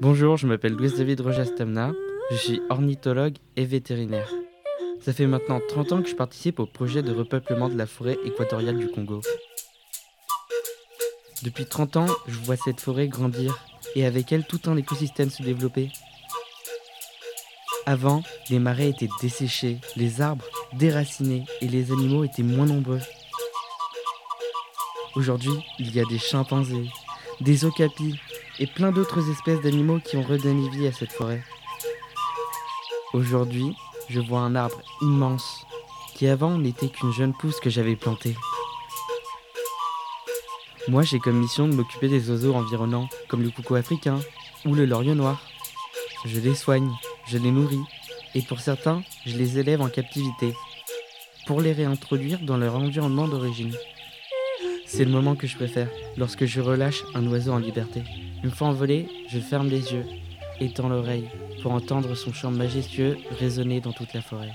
Bonjour, je m'appelle Louis David Rojas Tamna, je suis ornithologue et vétérinaire. Ça fait maintenant 30 ans que je participe au projet de repeuplement de la forêt équatoriale du Congo. Depuis 30 ans, je vois cette forêt grandir et avec elle tout un écosystème se développer. Avant, les marais étaient desséchés, les arbres déracinés et les animaux étaient moins nombreux. Aujourd'hui, il y a des chimpanzés, des okapis et plein d'autres espèces d'animaux qui ont redonné vie à cette forêt. Aujourd'hui, je vois un arbre immense qui avant n'était qu'une jeune pousse que j'avais plantée. Moi, j'ai comme mission de m'occuper des oiseaux environnants, comme le coucou africain ou le loriot noir. Je les soigne, je les nourris, et pour certains, je les élève en captivité, pour les réintroduire dans leur environnement d'origine. C'est le moment que je préfère, lorsque je relâche un oiseau en liberté. Une fois envolé, je ferme les yeux, étends l'oreille, pour entendre son chant majestueux résonner dans toute la forêt.